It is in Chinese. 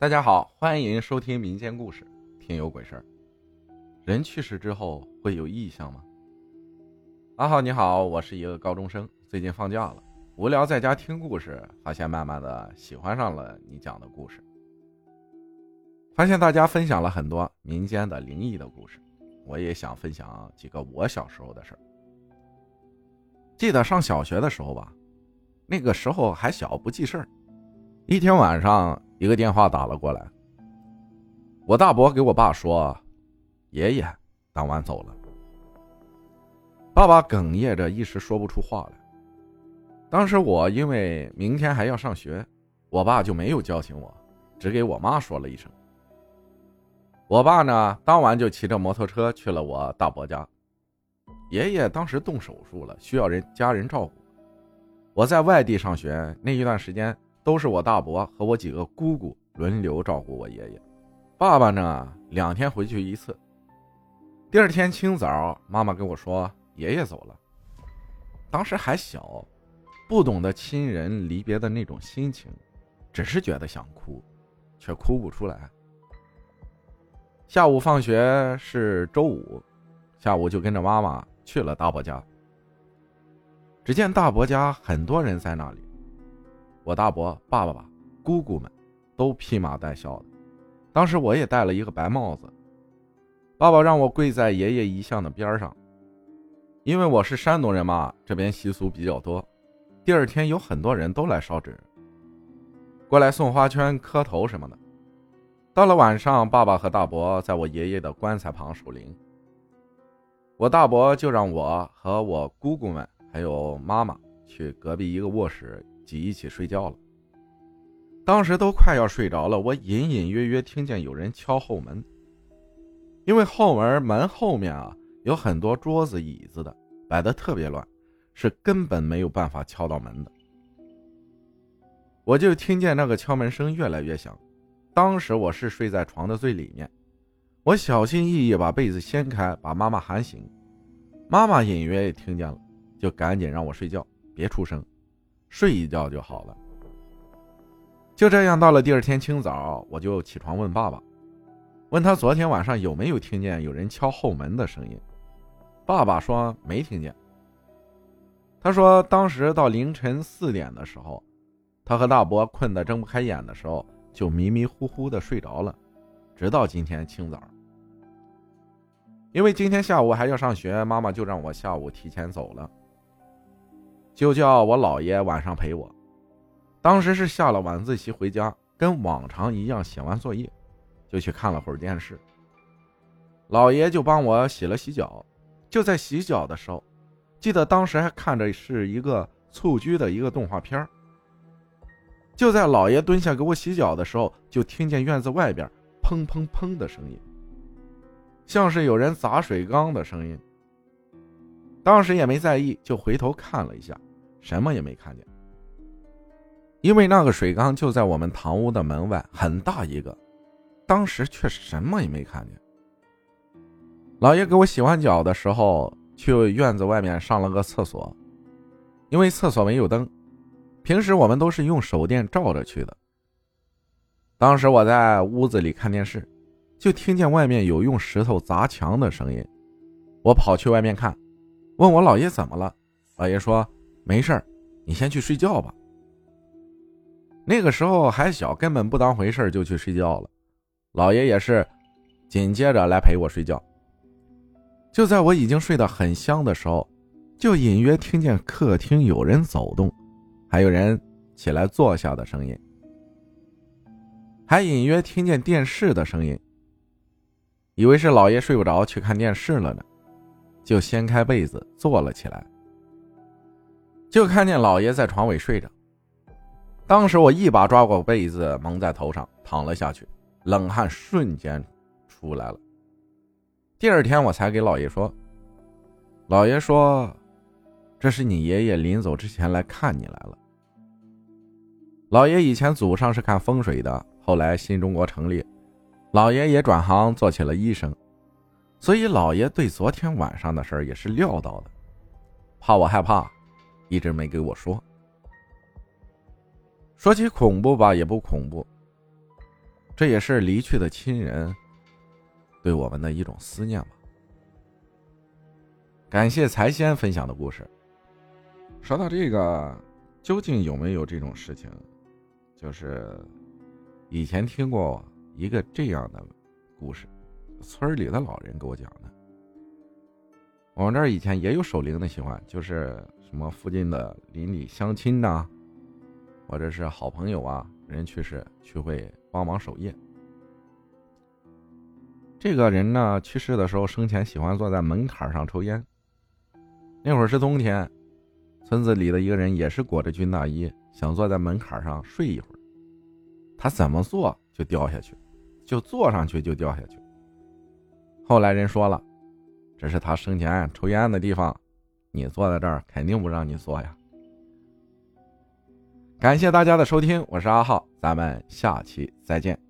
大家好，欢迎收听民间故事，听有鬼事儿。人去世之后会有异象吗？阿浩你好，我是一个高中生，最近放假了，无聊在家听故事，发现慢慢的喜欢上了你讲的故事。发现大家分享了很多民间的灵异的故事，我也想分享几个我小时候的事儿。记得上小学的时候吧，那个时候还小，不记事儿。一天晚上，一个电话打了过来。我大伯给我爸说：“爷爷当晚走了。”爸爸哽咽着，一时说不出话来。当时我因为明天还要上学，我爸就没有叫醒我，只给我妈说了一声。我爸呢，当晚就骑着摩托车去了我大伯家。爷爷当时动手术了，需要人家人照顾。我在外地上学那一段时间。都是我大伯和我几个姑姑轮流照顾我爷爷，爸爸呢两天回去一次。第二天清早，妈妈跟我说爷爷走了。当时还小，不懂得亲人离别的那种心情，只是觉得想哭，却哭不出来。下午放学是周五，下午就跟着妈妈去了大伯家。只见大伯家很多人在那里。我大伯、爸爸吧、姑姑们，都披麻戴孝的。当时我也戴了一个白帽子。爸爸让我跪在爷爷遗像的边上，因为我是山东人嘛，这边习俗比较多。第二天有很多人都来烧纸，过来送花圈、磕头什么的。到了晚上，爸爸和大伯在我爷爷的棺材旁守灵。我大伯就让我和我姑姑们还有妈妈去隔壁一个卧室。挤一起睡觉了。当时都快要睡着了，我隐隐约约听见有人敲后门。因为后门门后面啊有很多桌子椅子的，摆的特别乱，是根本没有办法敲到门的。我就听见那个敲门声越来越响。当时我是睡在床的最里面，我小心翼翼把被子掀开，把妈妈喊醒。妈妈隐约也听见了，就赶紧让我睡觉，别出声。睡一觉就好了。就这样，到了第二天清早，我就起床问爸爸，问他昨天晚上有没有听见有人敲后门的声音。爸爸说没听见。他说当时到凌晨四点的时候，他和大伯困得睁不开眼的时候，就迷迷糊糊的睡着了，直到今天清早。因为今天下午还要上学，妈妈就让我下午提前走了。就叫我姥爷晚上陪我。当时是下了晚自习回家，跟往常一样写完作业，就去看了会儿电视。姥爷就帮我洗了洗脚。就在洗脚的时候，记得当时还看着是一个蹴鞠的一个动画片就在姥爷蹲下给我洗脚的时候，就听见院子外边砰砰砰的声音，像是有人砸水缸的声音。当时也没在意，就回头看了一下。什么也没看见，因为那个水缸就在我们堂屋的门外，很大一个，当时却什么也没看见。老爷给我洗完脚的时候，去院子外面上了个厕所，因为厕所没有灯，平时我们都是用手电照着去的。当时我在屋子里看电视，就听见外面有用石头砸墙的声音，我跑去外面看，问我姥爷怎么了，老爷说。没事儿，你先去睡觉吧。那个时候还小，根本不当回事就去睡觉了。老爷也是，紧接着来陪我睡觉。就在我已经睡得很香的时候，就隐约听见客厅有人走动，还有人起来坐下的声音，还隐约听见电视的声音。以为是老爷睡不着去看电视了呢，就掀开被子坐了起来。就看见老爷在床尾睡着，当时我一把抓过被子蒙在头上，躺了下去，冷汗瞬间出来了。第二天我才给老爷说，老爷说，这是你爷爷临走之前来看你来了。老爷以前祖上是看风水的，后来新中国成立，老爷也转行做起了医生，所以老爷对昨天晚上的事也是料到的，怕我害怕。一直没给我说。说起恐怖吧，也不恐怖。这也是离去的亲人对我们的一种思念吧。感谢财仙分享的故事。说到这个，究竟有没有这种事情？就是以前听过一个这样的故事，村里的老人给我讲的。我们这儿以前也有守灵的习惯，就是什么附近的邻里乡亲呐，或者是好朋友啊，人去世去会帮忙守夜。这个人呢，去世的时候生前喜欢坐在门槛上抽烟。那会儿是冬天，村子里的一个人也是裹着军大衣，想坐在门槛上睡一会儿。他怎么坐就掉下去，就坐上去就掉下去。后来人说了。这是他生前抽烟的地方，你坐在这儿肯定不让你坐呀。感谢大家的收听，我是阿浩，咱们下期再见。